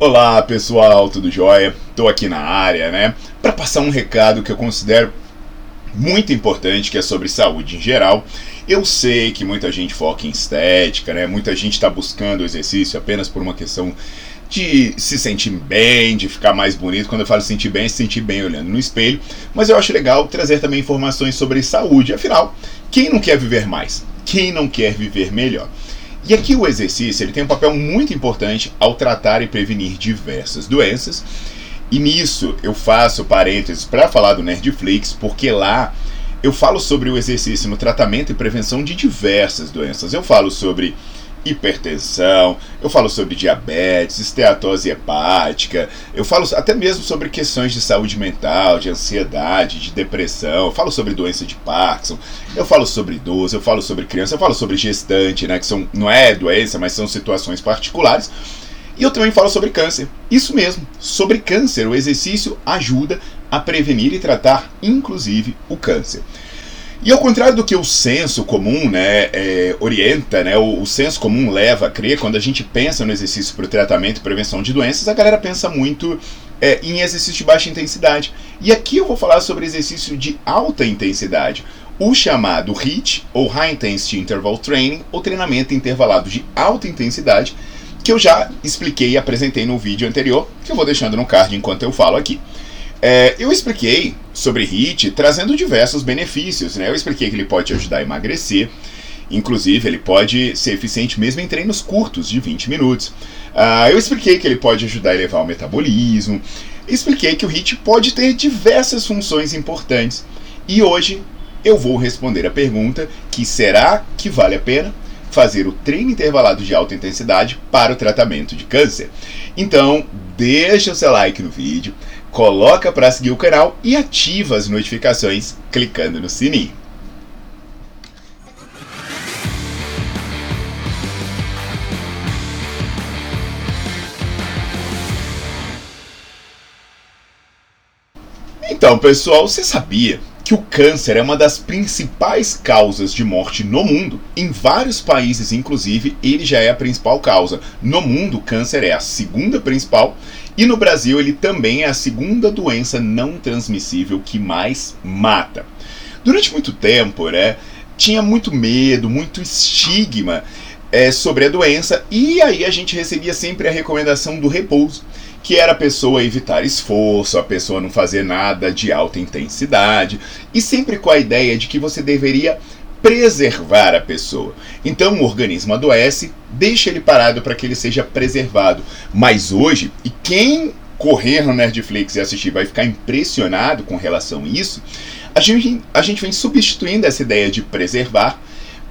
Olá pessoal, tudo jóia? Estou aqui na área, né, para passar um recado que eu considero muito importante, que é sobre saúde em geral. Eu sei que muita gente foca em estética, né? Muita gente está buscando o exercício apenas por uma questão de se sentir bem, de ficar mais bonito. Quando eu falo sentir bem, é se sentir bem olhando no espelho. Mas eu acho legal trazer também informações sobre saúde. Afinal, quem não quer viver mais? Quem não quer viver melhor? E aqui o exercício ele tem um papel muito importante ao tratar e prevenir diversas doenças. E nisso eu faço parênteses para falar do Nerdflix, porque lá eu falo sobre o exercício no tratamento e prevenção de diversas doenças. Eu falo sobre hipertensão, eu falo sobre diabetes, esteatose hepática, eu falo até mesmo sobre questões de saúde mental, de ansiedade, de depressão, eu falo sobre doença de Parkinson, eu falo sobre idoso, eu falo sobre criança, eu falo sobre gestante, né, que são, não é doença, mas são situações particulares. E eu também falo sobre câncer. Isso mesmo, sobre câncer. O exercício ajuda a prevenir e tratar, inclusive, o câncer. E ao contrário do que o senso comum né, é, orienta, né, o, o, senso comum leva a crer, quando a gente pensa no exercício para o tratamento e prevenção de doenças, a galera pensa muito é, em exercício de baixa intensidade. E aqui eu vou falar sobre exercício de alta intensidade, o chamado HIIT, ou High Intensity Interval Training, ou treinamento intervalado de alta intensidade, que eu já expliquei e apresentei no vídeo anterior, que eu vou deixando no card enquanto eu falo aqui. É, eu expliquei sobre HIIT trazendo diversos benefícios. Né? Eu expliquei que ele pode ajudar a emagrecer, inclusive ele pode ser eficiente mesmo em treinos curtos, de 20 minutos. Uh, eu expliquei que ele pode ajudar a elevar o metabolismo. Expliquei que o HIIT pode ter diversas funções importantes. E hoje eu vou responder a pergunta que será que vale a pena fazer o treino intervalado de alta intensidade para o tratamento de câncer. Então, deixa o seu like no vídeo, coloca para seguir o canal e ativa as notificações clicando no sininho. Então, pessoal, você sabia que o câncer é uma das principais causas de morte no mundo? Em vários países, inclusive, ele já é a principal causa. No mundo, o câncer é a segunda principal e no Brasil, ele também é a segunda doença não transmissível que mais mata. Durante muito tempo, né, tinha muito medo, muito estigma é, sobre a doença, e aí a gente recebia sempre a recomendação do repouso, que era a pessoa evitar esforço, a pessoa não fazer nada de alta intensidade, e sempre com a ideia de que você deveria preservar a pessoa. Então o organismo adoece, deixa ele parado para que ele seja preservado. Mas hoje, e quem correr no Nerdflix e assistir vai ficar impressionado com relação a isso, a gente, a gente vem substituindo essa ideia de preservar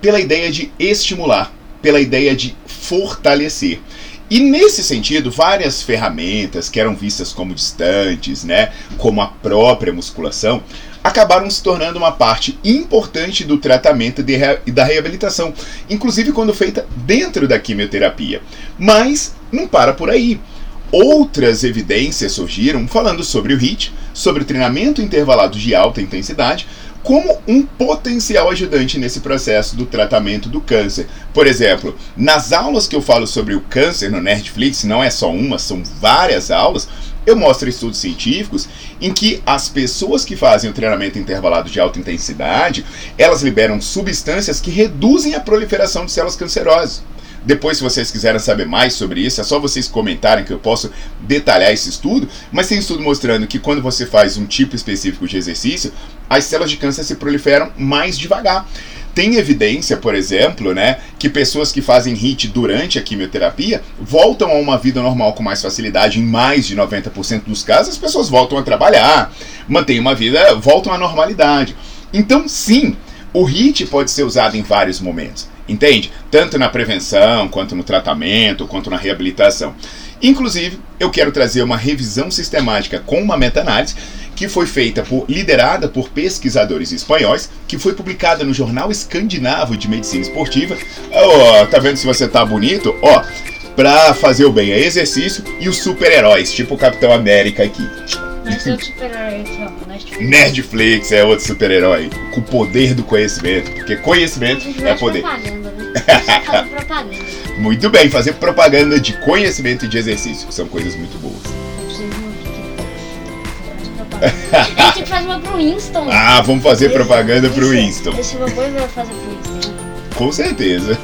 pela ideia de estimular, pela ideia de fortalecer. E nesse sentido, várias ferramentas que eram vistas como distantes, né, como a própria musculação, acabaram se tornando uma parte importante do tratamento e da reabilitação, inclusive quando feita dentro da quimioterapia. Mas não para por aí. Outras evidências surgiram falando sobre o HIIT, sobre o treinamento intervalado de alta intensidade, como um potencial ajudante nesse processo do tratamento do câncer. Por exemplo, nas aulas que eu falo sobre o câncer no Nerdflix, não é só uma, são várias aulas, eu mostro estudos científicos em que as pessoas que fazem o treinamento intervalado de alta intensidade, elas liberam substâncias que reduzem a proliferação de células cancerosas. Depois, se vocês quiserem saber mais sobre isso, é só vocês comentarem que eu posso detalhar esse estudo. Mas tem estudo mostrando que quando você faz um tipo específico de exercício, as células de câncer se proliferam mais devagar. Tem evidência, por exemplo, né, que pessoas que fazem HIT durante a quimioterapia voltam a uma vida normal com mais facilidade. Em mais de 90% dos casos, as pessoas voltam a trabalhar, mantêm uma vida, voltam à normalidade. Então, sim, o HIT pode ser usado em vários momentos, entende? Tanto na prevenção, quanto no tratamento, quanto na reabilitação. Inclusive, eu quero trazer uma revisão sistemática com uma meta-análise que foi feita por liderada por pesquisadores espanhóis, que foi publicada no Jornal Escandinavo de Medicina Esportiva. Ó, oh, tá vendo se você tá bonito? Ó, oh, pra fazer o bem é exercício e os super-heróis, tipo o Capitão América aqui. Esse é outro super-herói aqui, ó, Netflix. Netflix é outro super-herói, com o poder do conhecimento, porque conhecimento é poder. Propaganda, né? Propaganda. Muito bem, fazer propaganda de conhecimento e de exercício, são coisas muito boas. A gente tem que fazer uma pro Winston. Ah, vamos fazer propaganda pro Winston. Esse robô vai fazer pro Winston. Com certeza.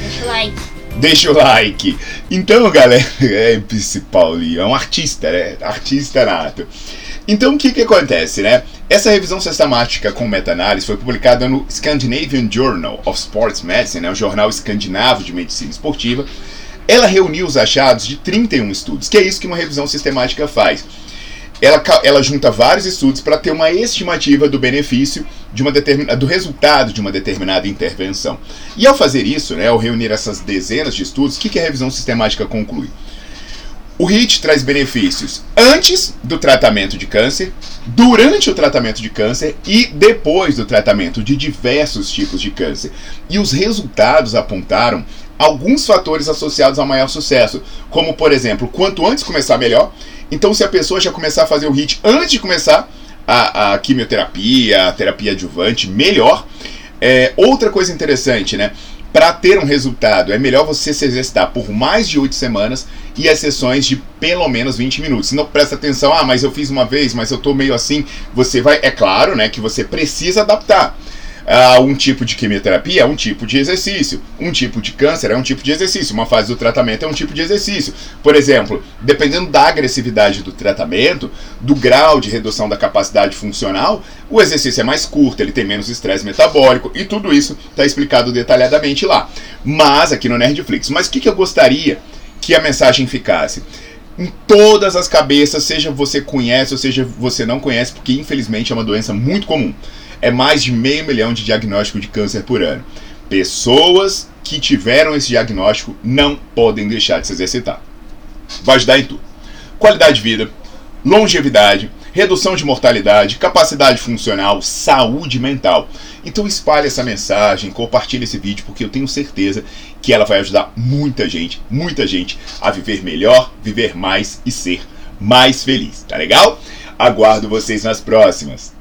Deixa o like. Deixa o like. Então, galera, é esse Paulinho, é um artista, né? Artista nato. Então, o que que acontece, né? Essa revisão sistemática com meta-análise foi publicada no Scandinavian Journal of Sports Medicine, né, o jornal escandinavo de medicina esportiva. Ela reuniu os achados de 31 estudos, que é isso que uma revisão sistemática faz ela, ela junta vários estudos para ter uma estimativa do benefício de uma determinada, do resultado de uma determinada intervenção. E ao fazer isso, né, ao reunir essas dezenas de estudos, o que, que a revisão sistemática conclui? O HIT traz benefícios antes do tratamento de câncer, durante o tratamento de câncer e depois do tratamento de diversos tipos de câncer. E os resultados apontaram alguns fatores associados ao maior sucesso, como por exemplo, quanto antes começar melhor então, se a pessoa já começar a fazer o HIT antes de começar a, a quimioterapia, a terapia adjuvante, melhor. É, outra coisa interessante, né? Para ter um resultado, é melhor você se exercitar por mais de 8 semanas e as sessões de pelo menos 20 minutos. Não presta atenção, ah, mas eu fiz uma vez, mas eu tô meio assim. Você vai, é claro, né, que você precisa adaptar. Uh, um tipo de quimioterapia é um tipo de exercício, um tipo de câncer é um tipo de exercício, uma fase do tratamento é um tipo de exercício. Por exemplo, dependendo da agressividade do tratamento, do grau de redução da capacidade funcional, o exercício é mais curto, ele tem menos estresse metabólico e tudo isso está explicado detalhadamente lá. Mas aqui no Nerdflix. Mas o que, que eu gostaria que a mensagem ficasse? em todas as cabeças, seja você conhece ou seja você não conhece, porque infelizmente é uma doença muito comum é mais de meio milhão de diagnósticos de câncer por ano. Pessoas que tiveram esse diagnóstico não podem deixar de se exercitar. Vai ajudar em tudo: qualidade de vida, longevidade, redução de mortalidade, capacidade funcional, saúde mental. Então espalhe essa mensagem, compartilhe esse vídeo, porque eu tenho certeza que ela vai ajudar muita gente, muita gente a viver melhor, viver mais e ser mais feliz. Tá legal? Aguardo vocês nas próximas.